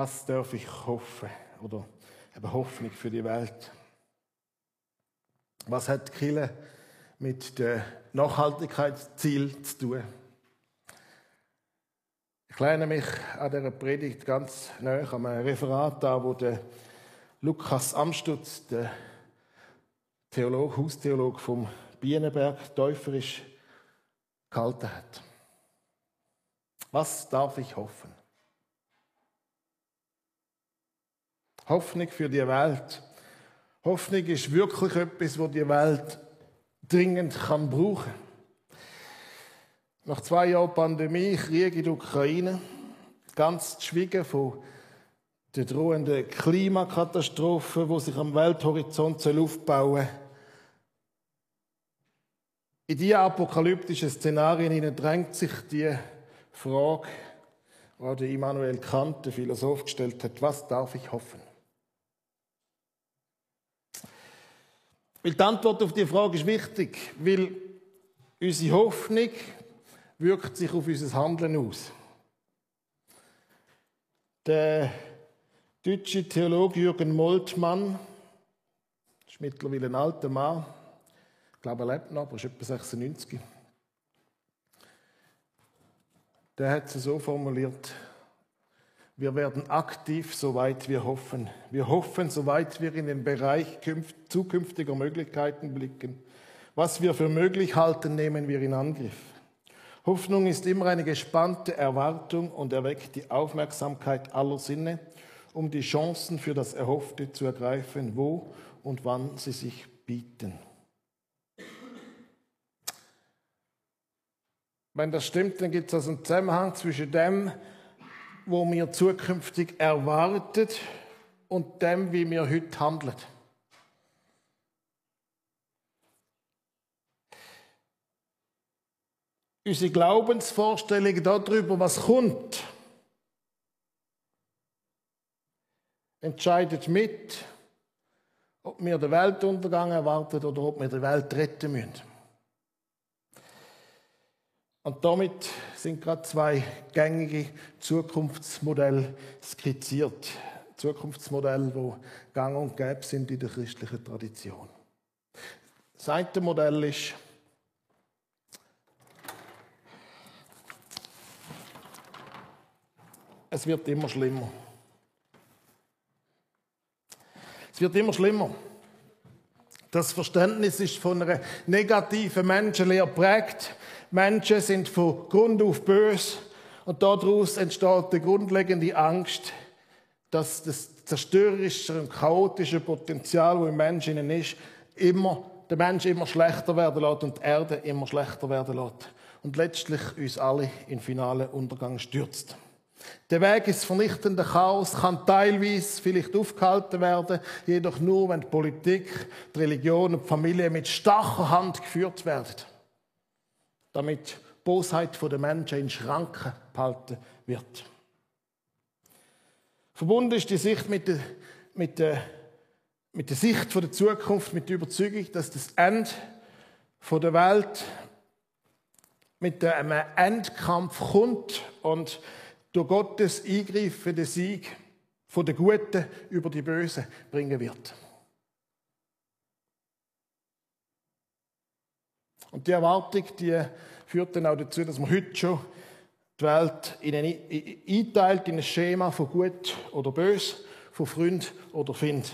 Was darf ich hoffen? Oder eben Hoffnung für die Welt. Was hat Kille mit dem Nachhaltigkeitsziel zu tun? Ich lehne mich an dieser Predigt ganz nahe an einem Referat an, wo der Lukas Amstutz, der Theolog, Haustheolog vom Bienenberg, täuferisch gehalten hat. Was darf ich hoffen? Hoffnung für die Welt. Hoffnung ist wirklich etwas, wo die Welt dringend kann brauchen. Nach zwei Jahren Pandemie, Krieg in der Ukraine, ganz geschwiegen von der drohenden Klimakatastrophe, wo sich am Welthorizont aufbauen soll. In diese apokalyptischen Szenarien drängt sich die Frage, die Immanuel Kant, der Philosoph, gestellt hat, was darf ich hoffen? Weil die Antwort auf die Frage ist wichtig, weil unsere Hoffnung wirkt sich auf unser Handeln aus. Der deutsche Theologe Jürgen Moltmann, ist mittlerweile ein alter Mann, ich glaube, er lebt noch, aber ist etwa 96. Der hat es so formuliert, wir werden aktiv, soweit wir hoffen. Wir hoffen, soweit wir in den Bereich zukünftiger Möglichkeiten blicken. Was wir für möglich halten, nehmen wir in Angriff. Hoffnung ist immer eine gespannte Erwartung und erweckt die Aufmerksamkeit aller Sinne, um die Chancen für das Erhoffte zu ergreifen, wo und wann sie sich bieten. Wenn das stimmt, dann gibt es also einen Zusammenhang zwischen dem, wo wir zukünftig erwartet und dem, wie wir heute handeln. Unsere Glaubensvorstellung darüber, was kommt, entscheidet mit, ob wir den Weltuntergang erwarten oder ob wir die Welt retten müssen. Und damit sind gerade zwei gängige Zukunftsmodelle skizziert. Zukunftsmodelle, die gang und gäbe sind in der christlichen Tradition. Das eine Modell ist, es wird immer schlimmer. Es wird immer schlimmer. Das Verständnis ist von einer negativen Menschenlehre prägt. Menschen sind von Grund auf bös und daraus entsteht die grundlegende Angst, dass das zerstörerische und chaotische Potenzial, das im Menschen ist, immer, der Mensch immer schlechter werden lässt und die Erde immer schlechter werden lässt. Und letztlich uns alle in finalen Untergang stürzt. Der Weg ins vernichtende Chaos kann teilweise vielleicht aufgehalten werden, jedoch nur, wenn die Politik, die Religion und die Familie mit starker Hand geführt werden damit die Bosheit der Menschen in Schranken behalten wird. Verbunden ist die Sicht mit der, mit der, mit der Sicht der Zukunft, mit der Überzeugung, dass das Ende der Welt mit einem Endkampf kommt und durch Gottes Eingreifen den Sieg von den Guten über die Bösen bringen wird. Und die Erwartung, die führt dann auch dazu, dass man heute schon die Welt in eine, einteilt in ein Schema von gut oder bös, von Freund oder Find.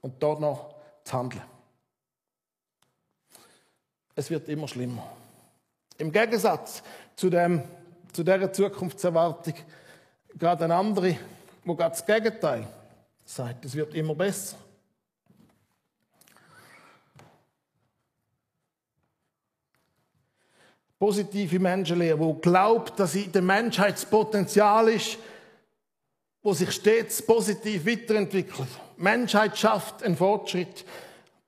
Und dort noch zu handeln. Es wird immer schlimmer. Im Gegensatz zu, dem, zu dieser Zukunftserwartung gerade eine andere, wo gerade das Gegenteil sagt, es wird immer besser. Positive Menschenlehre, wo glaubt, dass in der Menschheitspotenzial ist, wo sich stets positiv weiterentwickelt. Menschheit schafft einen Fortschritt,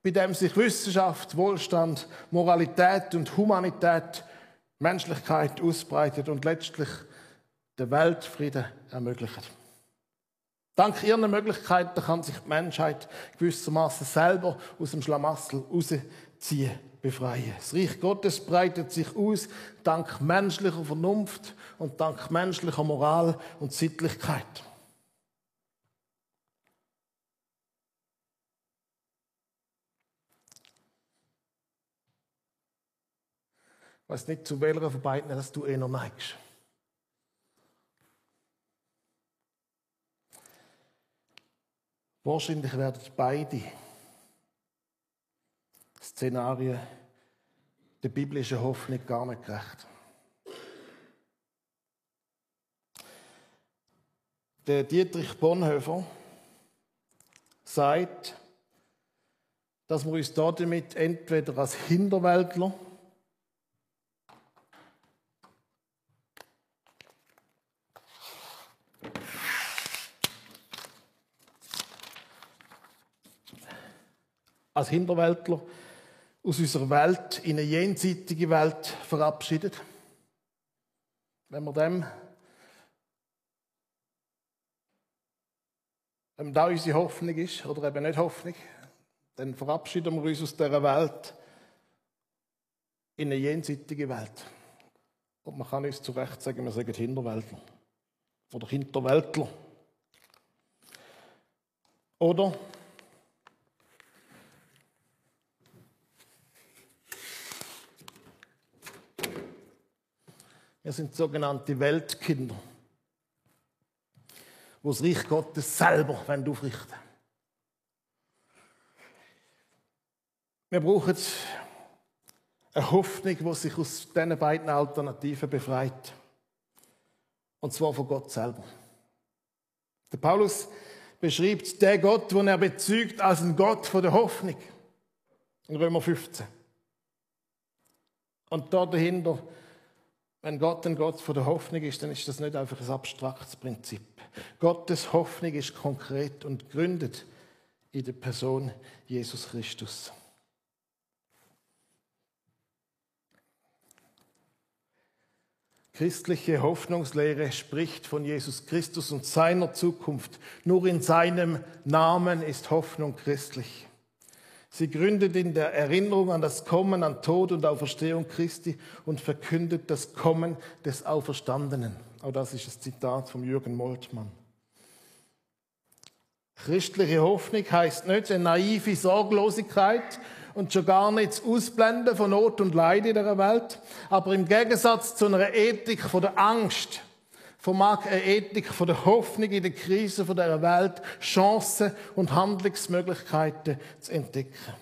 bei dem sich Wissenschaft, Wohlstand, Moralität und Humanität, Menschlichkeit ausbreitet und letztlich der Weltfrieden ermöglicht. Dank ihren Möglichkeiten kann sich die Menschheit gewissermaßen selber aus dem Schlamassel rausziehen befreien. Das Reich Gottes breitet sich aus dank menschlicher Vernunft und dank menschlicher Moral und Sittlichkeit. Ich weiß nicht, zu welcher von beiden dass du eh noch neigst. Wahrscheinlich werden beide Szenarien der biblischen Hoffnung gar nicht gerecht. Der Dietrich Bonhoeffer sagt, dass wir uns damit entweder als Hinterwäldler als Hinterwäldler aus unserer Welt in eine jenseitige Welt verabschiedet. Wenn wir dem, wenn da unsere Hoffnung ist, oder eben nicht Hoffnung, dann verabschieden wir uns aus dieser Welt in eine jenseitige Welt. Und man kann uns zu Recht sagen, wir sagen Hinterwäldler. Oder Hinterwäldler. Oder Wir sind sogenannte Weltkinder, wo das Reich Gottes selber aufrichten Wir brauchen eine Hoffnung, die sich aus diesen beiden Alternativen befreit. Und zwar von Gott selber. Der Paulus beschreibt den Gott, den er bezeugt, als ein Gott der Hoffnung. In Römer 15. Und da dahinter wenn Gott ein Gott von der Hoffnung ist, dann ist das nicht einfach ein abstraktes Prinzip. Gottes Hoffnung ist konkret und gründet in der Person Jesus Christus. Christliche Hoffnungslehre spricht von Jesus Christus und seiner Zukunft. Nur in seinem Namen ist Hoffnung christlich. Sie gründet in der Erinnerung an das Kommen, an Tod und Auferstehung Christi und verkündet das Kommen des Auferstandenen. Auch das ist das Zitat von Jürgen Moltmann. Christliche Hoffnung heißt nicht eine naive Sorglosigkeit und schon gar nicht das Ausblenden von Not und Leid in der Welt, aber im Gegensatz zu einer Ethik von der Angst vermag eine Ethik von der Hoffnung in der Krise von der Welt Chancen und Handlungsmöglichkeiten zu entdecken.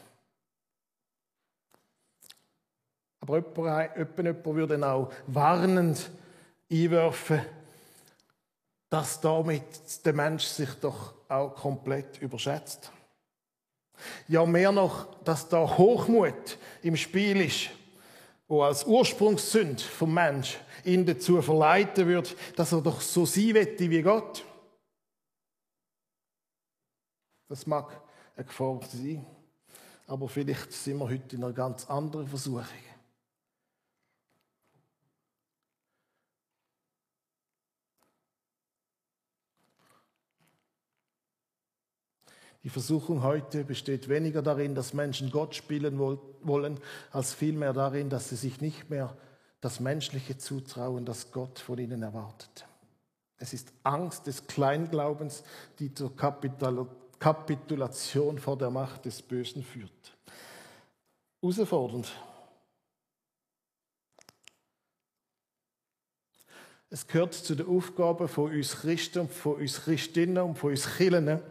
Aber jemand, jemand würde auch warnend einwerfen, dass damit der Mensch sich doch auch komplett überschätzt. Ja, mehr noch, dass da Hochmut im Spiel ist, wo als Ursprungssünd vom Mensch ihn dazu verleiten wird, dass er doch so sein wette wie Gott. Das mag eine Gefahr sein, aber vielleicht sind wir heute in einer ganz anderen Versuchung. Die Versuchung heute besteht weniger darin, dass Menschen Gott spielen wollen, als vielmehr darin, dass sie sich nicht mehr das menschliche Zutrauen, das Gott von ihnen erwartet. Es ist Angst des Kleinglaubens, die zur Kapitulation vor der Macht des Bösen führt. Herausfordernd. Es gehört zu der Aufgabe von uns Christen, von uns Christinnen und von uns Kirchen,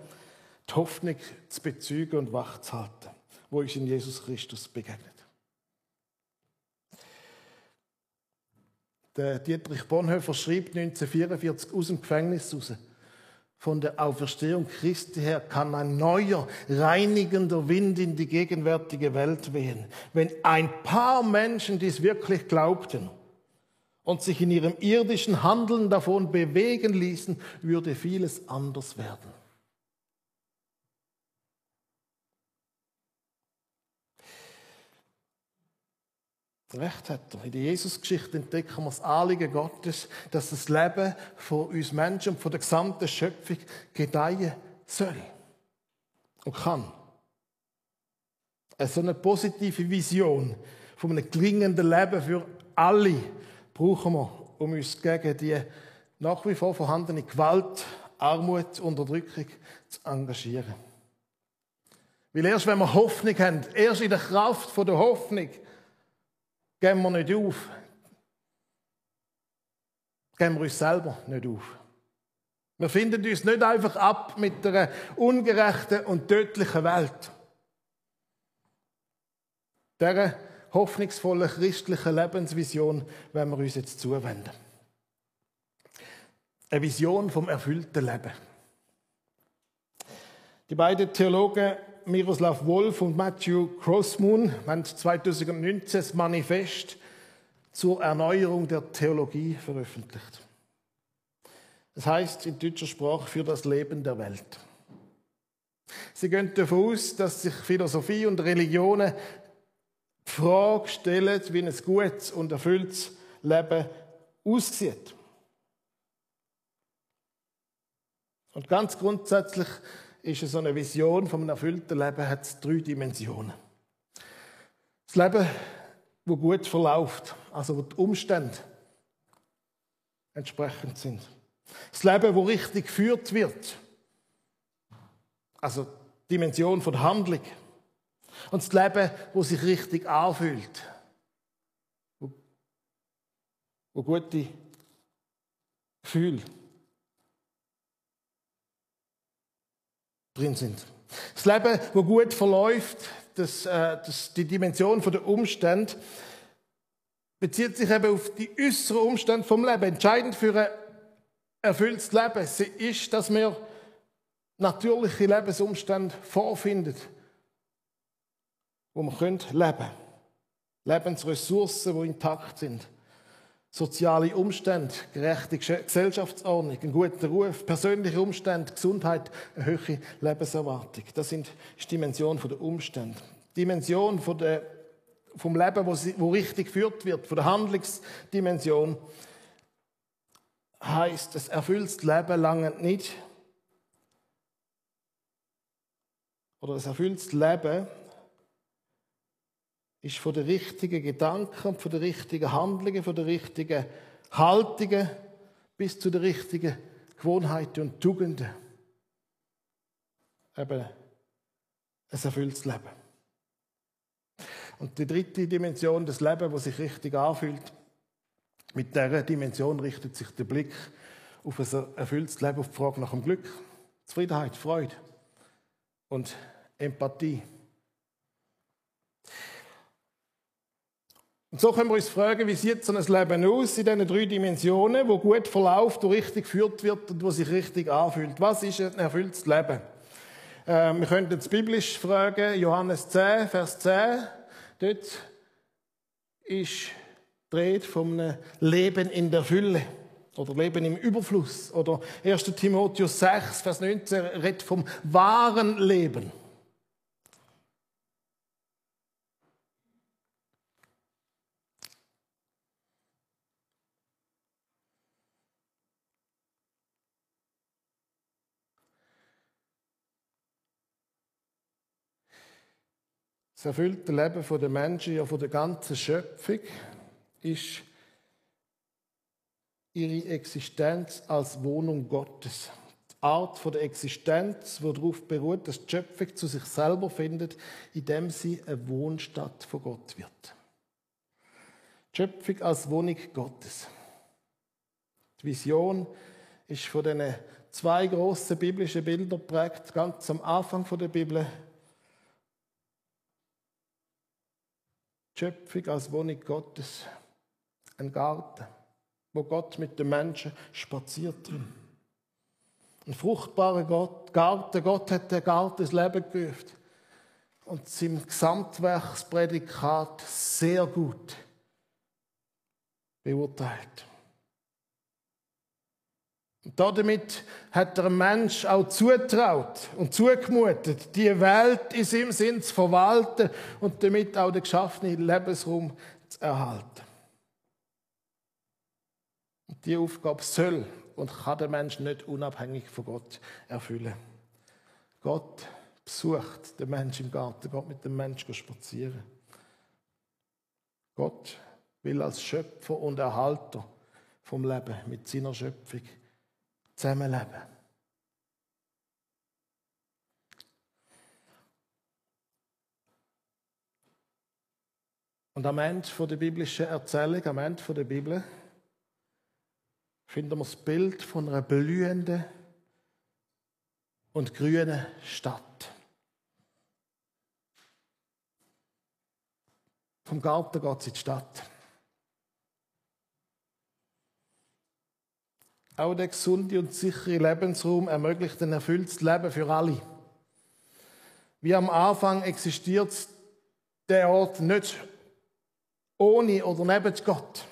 die Hoffnung zu bezeugen und wachzuhalten, wo uns in Jesus Christus begegnet. Der Dietrich Bonhoeffer schrieb 1944 aus dem Gefängnis raus. Von der Auferstehung Christi her kann ein neuer, reinigender Wind in die gegenwärtige Welt wehen. Wenn ein paar Menschen dies wirklich glaubten und sich in ihrem irdischen Handeln davon bewegen ließen, würde vieles anders werden. Recht hat er. In der Jesusgeschichte entdecken wir das Anliegen Gottes, dass das Leben von uns Menschen und von der gesamten Schöpfung gedeihen soll und kann. Eine so eine positive Vision von einem gelingenden Leben für alle brauchen wir, um uns gegen die nach wie vor vorhandene Gewalt, Armut, Unterdrückung zu engagieren. Weil erst wenn wir Hoffnung haben, erst in der Kraft der Hoffnung, geben wir nicht auf. Geben wir uns selber nicht auf. Wir finden uns nicht einfach ab mit einer ungerechten und tödlichen Welt. Dieser hoffnungsvollen christlichen Lebensvision wenn wir uns jetzt zuwenden. Eine Vision vom erfüllten Leben. Die beiden Theologen Miroslav Wolf und Matthew Crossmoon haben 2019 das Manifest zur Erneuerung der Theologie veröffentlicht. Das heißt in deutscher Sprache für das Leben der Welt. Sie gehen davon aus, dass sich Philosophie und Religionen die Frage stellen, wie ein gutes und erfülltes Leben aussieht. Und ganz grundsätzlich ist so eine Vision von einem erfüllten Leben hat drei Dimensionen. Das Leben, wo gut verläuft, also wo die Umstände entsprechend sind. Das Leben, wo richtig geführt wird, also die Dimension von Handlung. Und das Leben, wo sich richtig anfühlt, wo, wo gute Gefühle drin sind. Das Leben, wo gut verläuft, das, äh, das, die Dimension der Umstände, bezieht sich eben auf die äußeren Umstände vom Leben. Entscheidend für ein erfülltes Leben ist, dass wir natürliche Lebensumstände vorfinden, wo wir leben können. Lebensressourcen, die intakt sind soziale Umstände, gerechte Gesellschaftsordnung, ein guter Ruf, persönliche Umstände, Gesundheit, eine höhere Lebenserwartung. Das sind die Dimension der Umstände. Die Dimension von der, vom Leben, wo, sie, wo richtig geführt wird, von der Handlungsdimension, heißt, das erfülltes Leben lange nicht. Oder das erfülltes Leben ist von den richtigen Gedanken, von den richtigen Handlungen, von den richtigen Haltungen bis zu den richtigen Gewohnheiten und Tugenden. Eben ein erfülltes Leben. Und die dritte Dimension des Lebens, wo sich richtig anfühlt, mit dieser Dimension richtet sich der Blick auf ein erfülltes Leben, auf die Frage nach dem Glück, Zufriedenheit, Freude und Empathie. Und so können wir uns fragen, wie sieht so ein Leben aus in diesen drei Dimensionen, wo gut verläuft, wo richtig geführt wird und wo sich richtig anfühlt. Was ist ein erfülltes Leben? Äh, wir könnten jetzt biblisch fragen, Johannes 10, Vers 10. Dort ist dreht von einem Leben in der Fülle oder Leben im Überfluss. Oder 1. Timotheus 6, Vers 19 redet vom wahren Leben. Das erfüllte Leben der Menschen, ja der ganzen Schöpfung, ist ihre Existenz als Wohnung Gottes. Die Art der Existenz, die darauf beruht, dass die Schöpfung zu sich selber findet, indem sie eine Wohnstatt von Gott wird. Die Schöpfung als Wohnung Gottes. Die Vision ist von diesen zwei grossen biblischen Bildern geprägt, ganz am Anfang der Bibel Schöpfung als Wohnung Gottes. Ein Garten, wo Gott mit den Menschen spaziert drin. Ein fruchtbarer Gott, Garten. Gott hat den Garten ins Leben gerufen. Und sein Gesamtwerksprädikat sehr gut beurteilt. Damit hat der Mensch auch zutraut und zugemutet, die Welt in seinem Sinn zu verwalten und damit auch den geschaffenen Lebensraum zu erhalten. Und diese Aufgabe soll und kann der Mensch nicht unabhängig von Gott erfüllen. Gott besucht den Menschen im Garten, Gott mit dem Menschen spazieren. Gott will als Schöpfer und Erhalter vom Leben mit seiner Schöpfung zusammenleben. Und am Ende der biblischen Erzählung, am Ende der Bibel, finden wir das Bild von einer blühenden und grünen Stadt. Vom Garten geht es in die Stadt. Auch der gesunde und sichere Lebensraum ermöglicht ein erfülltes Leben für alle. Wie am Anfang existiert der Ort nicht ohne oder neben Gott.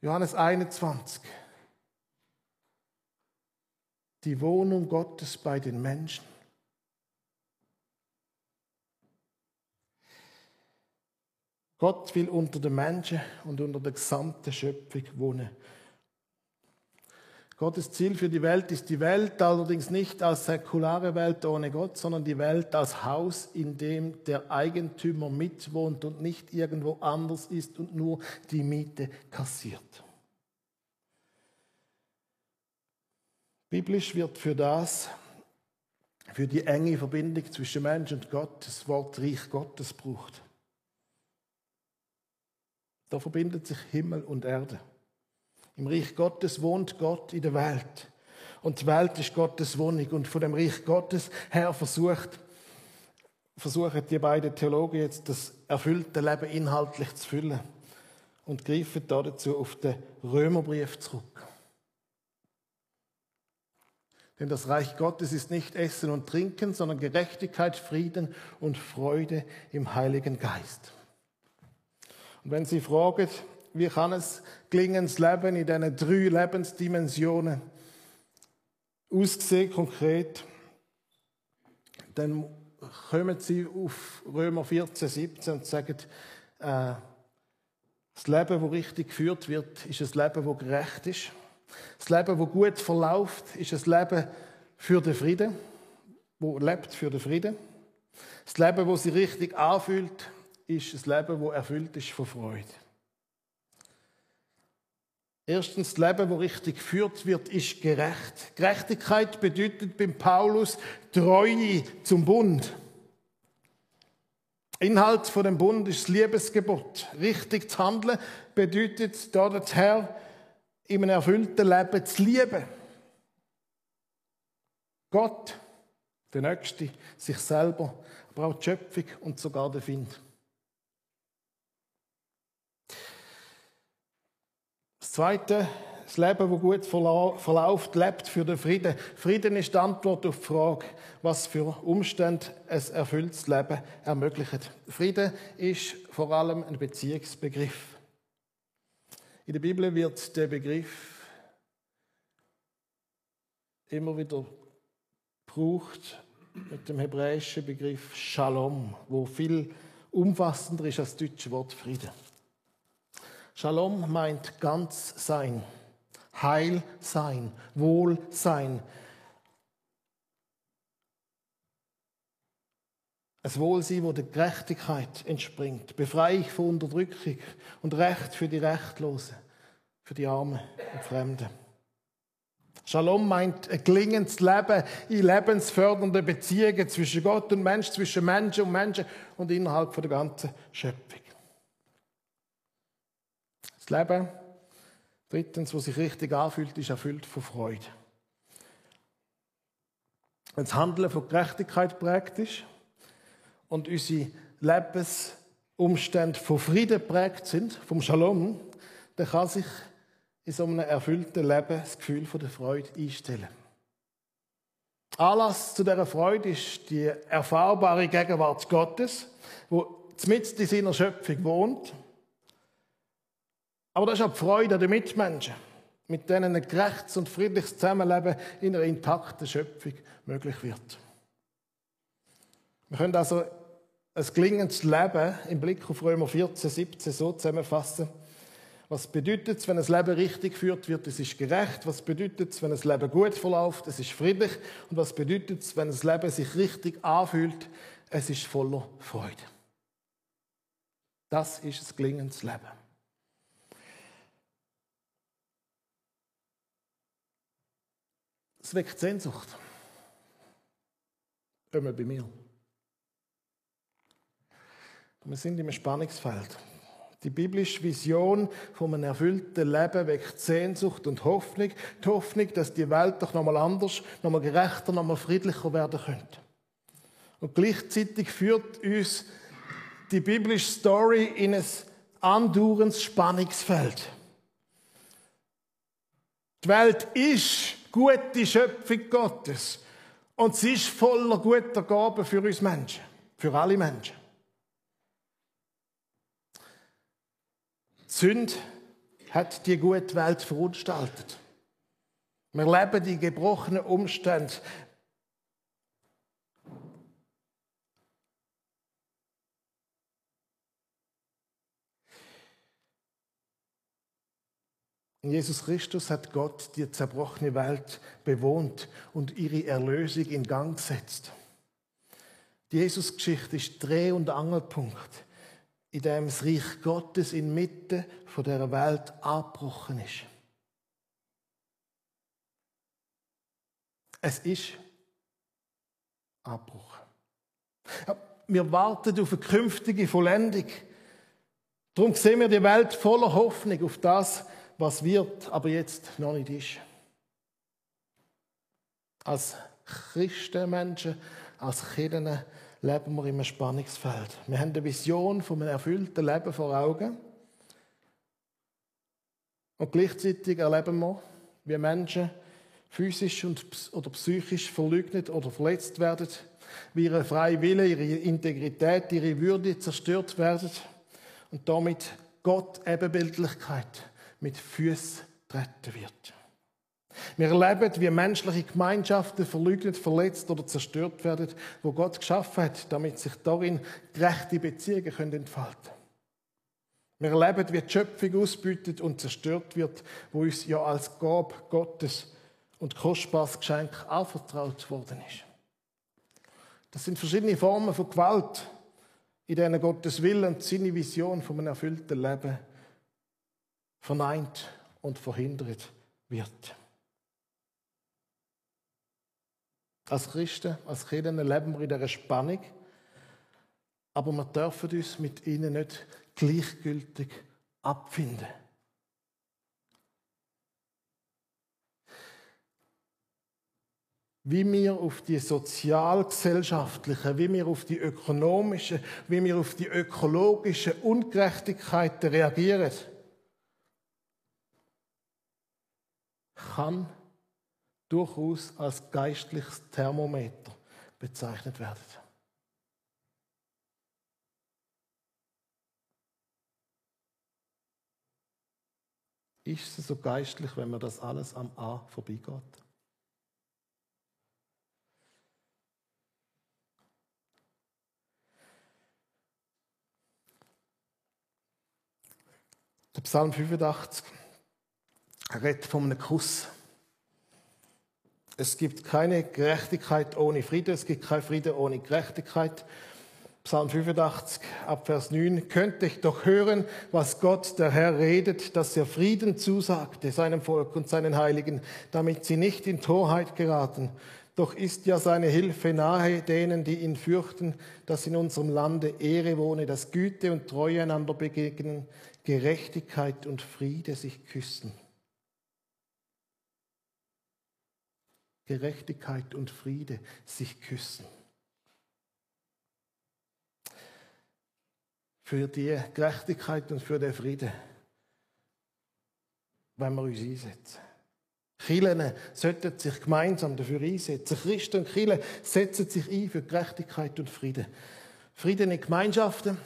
Johannes 21. Die Wohnung Gottes bei den Menschen. Gott will unter den Menschen und unter der gesamten Schöpfung wohnen. Gottes Ziel für die Welt ist die Welt allerdings nicht als säkulare Welt ohne Gott, sondern die Welt als Haus, in dem der Eigentümer mitwohnt und nicht irgendwo anders ist und nur die Miete kassiert. Biblisch wird für das, für die enge Verbindung zwischen Mensch und Gott, das Wort Reich Gottes braucht. Da verbindet sich Himmel und Erde. Im Reich Gottes wohnt Gott in der Welt. Und die Welt ist Gottes Wohnung. Und von dem Reich Gottes her versucht, versuchen die beiden Theologen jetzt das erfüllte Leben inhaltlich zu füllen. Und greifen dazu auf den Römerbrief zurück. Denn das Reich Gottes ist nicht Essen und Trinken, sondern Gerechtigkeit, Frieden und Freude im Heiligen Geist. Und wenn Sie fragen, wie kann es gelingen, das Leben in diesen drei Lebensdimensionen aussehen, konkret, dann kommen Sie auf Römer 14, 17 und sagen, äh, das Leben, das richtig geführt wird, ist ein Leben, das gerecht ist. Das Leben, das gut verläuft, ist ein Leben für den Frieden, wo lebt für den Frieden. Das Leben, das sich richtig anfühlt, ist ein Leben, das erfüllt ist von Freude. Erstens, das Leben, das richtig geführt wird, ist gerecht. Gerechtigkeit bedeutet beim Paulus Treue zum Bund. Inhalt von dem Bund ist das Liebesgebot. Richtig zu handeln bedeutet dort Herr in einem erfüllten Leben zu lieben. Gott, der Nächste, sich selber, aber auch die Schöpfung und sogar den Find. Das Zweite, das Leben, das gut verläuft, lebt für den Frieden. Frieden ist die Antwort auf die Frage, was für Umstände ein erfülltes Leben ermöglicht. Frieden ist vor allem ein Beziehungsbegriff. In der Bibel wird der Begriff immer wieder gebraucht mit dem hebräischen Begriff Shalom, wo viel umfassender ist als das deutsche Wort Frieden. Shalom meint ganz sein, Heil sein, Wohl sein. Ein Wohlsein, wo der Gerechtigkeit entspringt, Befreiung von Unterdrückung und Recht für die Rechtlosen, für die Armen und Fremden. Shalom meint ein gelingendes Leben in lebensfördernden Beziehungen zwischen Gott und Mensch, zwischen Menschen und Menschen und innerhalb der ganzen Schöpfung. Leben, drittens, was sich richtig anfühlt, ist erfüllt von Freude. Wenn das Handeln von Gerechtigkeit prägt ist und unsere Lebensumstände von Frieden prägt sind, vom Shalom, dann kann sich in so einem erfüllten Leben das Gefühl der Freude einstellen. Anlass zu dieser Freude ist die erfahrbare Gegenwart Gottes, wo mitten in seiner Schöpfung wohnt aber das ist auch die Freude der Mitmenschen, mit denen ein gerechtes und friedliches Zusammenleben in einer intakten Schöpfung möglich wird. Wir können also ein gelingendes Leben im Blick auf Römer 14, 17 so zusammenfassen. Was bedeutet es, wenn ein Leben richtig geführt wird? Es ist gerecht. Was bedeutet es, wenn ein Leben gut verläuft? Es ist friedlich. Und was bedeutet es, wenn ein Leben sich richtig anfühlt? Es ist voller Freude. Das ist ein gelingendes Leben. Es weckt Sehnsucht. Immer bei mir. Wir sind im Spannungsfeld. Die biblische Vision von einem erfüllten Leben weckt Sehnsucht und Hoffnung. Die Hoffnung, dass die Welt doch nochmal anders, nochmal gerechter, nochmal friedlicher werden könnte. Und gleichzeitig führt uns die biblische Story in ein andauerndes Spannungsfeld. Die Welt ist gute Schöpfung Gottes. Und sie ist voller guter Gaben für uns Menschen. Für alle Menschen. Die Sünde hat die gute Welt verunstaltet. Wir leben die gebrochenen Umstände. Jesus Christus hat Gott die zerbrochene Welt bewohnt und ihre Erlösung in Gang gesetzt. Die Jesus-Geschichte ist Dreh- und Angelpunkt, in dem das Reich Gottes inmitten von der Welt abgebrochen ist. Es ist abgebrochen. Wir warten auf eine künftige Vollendung. Darum sehen wir die Welt voller Hoffnung auf das, was wird, aber jetzt noch nicht ist. Als Christenmenschen, als Kinder leben wir in einem Spannungsfeld. Wir haben eine Vision von einem erfüllten Leben vor Augen. Und gleichzeitig erleben wir, wie Menschen physisch und, oder psychisch verleugnet oder verletzt werden, wie ihre freie Wille, ihre Integrität, ihre Würde zerstört werden und damit Gott Ebenbildlichkeit mit Füßen treten wird. Wir erleben, wie menschliche Gemeinschaften verleugnet, verletzt oder zerstört werden, wo Gott geschaffen hat, damit sich darin gerechte Beziehungen entfalten können. Wir erleben, wie die Schöpfung ausbeutet und zerstört wird, wo uns ja als Gab Gottes und kostbares Geschenk anvertraut worden ist. Das sind verschiedene Formen von Gewalt, in denen Gottes Wille und seine Vision von einem erfüllten Leben verneint und verhindert wird. Als Christen, als Kinder leben wir in dieser Spannung, aber wir dürfen uns mit ihnen nicht gleichgültig abfinden. Wie wir auf die sozialgesellschaftlichen, wie wir auf die ökonomischen, wie wir auf die ökologischen Ungerechtigkeiten reagieren, kann durchaus als geistliches Thermometer bezeichnet werden. Ist es so geistlich, wenn man das alles am A vorbeigeht? Der Psalm 85 er redet von einem Kuss. Es gibt keine Gerechtigkeit ohne Frieden, es gibt keinen Frieden ohne Gerechtigkeit. Psalm 85, Abvers 9, könnte ich doch hören, was Gott, der Herr, redet, dass er Frieden zusagte seinem Volk und seinen Heiligen, damit sie nicht in Torheit geraten. Doch ist ja seine Hilfe nahe denen, die ihn fürchten, dass in unserem Lande Ehre wohne, dass Güte und Treue einander begegnen, Gerechtigkeit und Friede sich küssen. Gerechtigkeit und Friede sich küssen. Für die Gerechtigkeit und für den Frieden, wenn wir uns einsetzen. Kirchen sollten sich gemeinsam dafür einsetzen. Christen und Kirchen setzen sich ein für Gerechtigkeit und Frieden. Frieden in Gemeinschaften,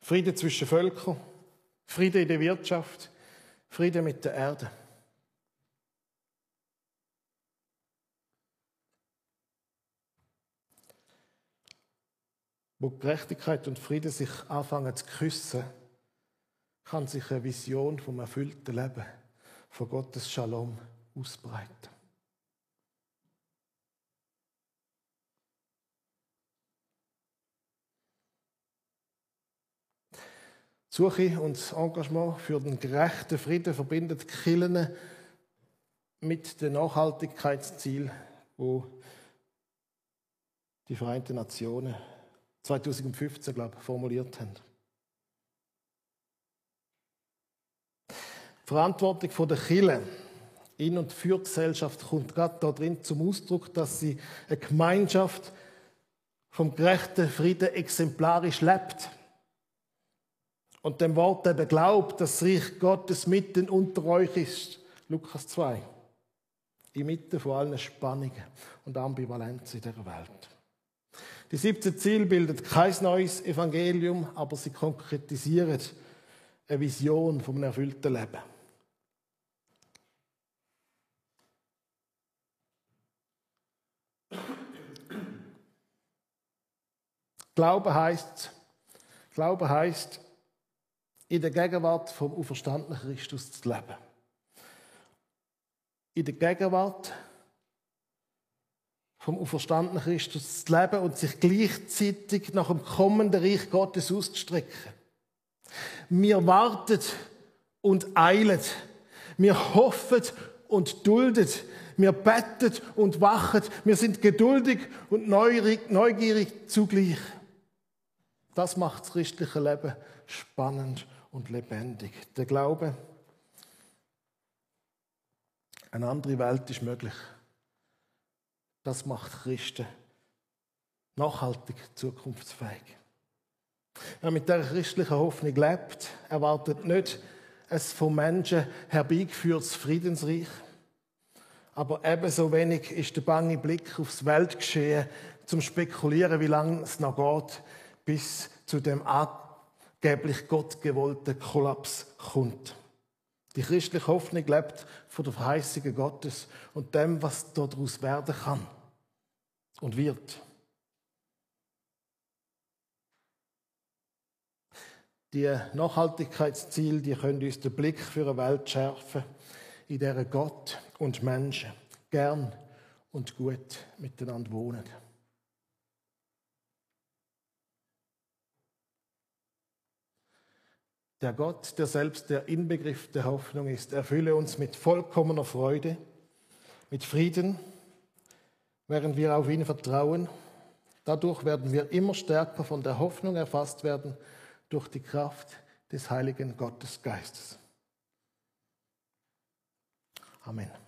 Frieden zwischen Völkern, Frieden in der Wirtschaft, Frieden mit der Erde. Wo Gerechtigkeit und Frieden sich anfangen zu küssen, kann sich eine Vision vom erfüllten Leben, von Gottes Shalom ausbreiten. Suche und das Engagement für den gerechten Frieden verbindet Killen mit dem Nachhaltigkeitsziel, wo die Vereinten Nationen 2015, glaube ich, formuliert haben. Die Verantwortung der Kirche in und für die Gesellschaft kommt gerade darin zum Ausdruck, dass sie eine Gemeinschaft vom gerechten Frieden exemplarisch lebt und dem Wort eben glaubt, dass das Reich Gottes mitten unter euch ist. Lukas 2. Inmitten von allen Spannungen und Ambivalenzen in der Welt. Die 17 Ziele bilden kein neues Evangelium, aber sie konkretisieren eine Vision vom erfüllten Leben. Glaube heißt, Glaube heißt, in der Gegenwart vom auferstandenen Christus zu leben. In der Gegenwart vom auferstandenen Christus zu leben und sich gleichzeitig nach dem kommenden Reich Gottes auszustrecken. Wir warten und eilen. Wir hoffen und dulden. Wir betten und wachen. Wir sind geduldig und neugierig zugleich. Das macht das christliche Leben spannend und lebendig. Der Glaube, eine andere Welt ist möglich. Das macht Christen nachhaltig zukunftsfähig. Wer mit der christlichen Hoffnung lebt, erwartet nicht ein von Menschen herbeigeführtes Friedensreich. Aber ebenso wenig ist der bange Blick aufs Weltgeschehen zum Spekulieren, wie lange es noch geht, bis zu dem angeblich gottgewollten Kollaps kommt. Die christliche Hoffnung lebt von der Verheißung Gottes und dem, was daraus werden kann und wird. Die Nachhaltigkeitsziele, die können uns den Blick für eine Welt schärfen, in der Gott und Menschen gern und gut miteinander wohnen. Der Gott, der selbst der Inbegriff der Hoffnung ist, erfülle uns mit vollkommener Freude, mit Frieden, während wir auf ihn vertrauen. Dadurch werden wir immer stärker von der Hoffnung erfasst werden durch die Kraft des heiligen Gottesgeistes. Amen.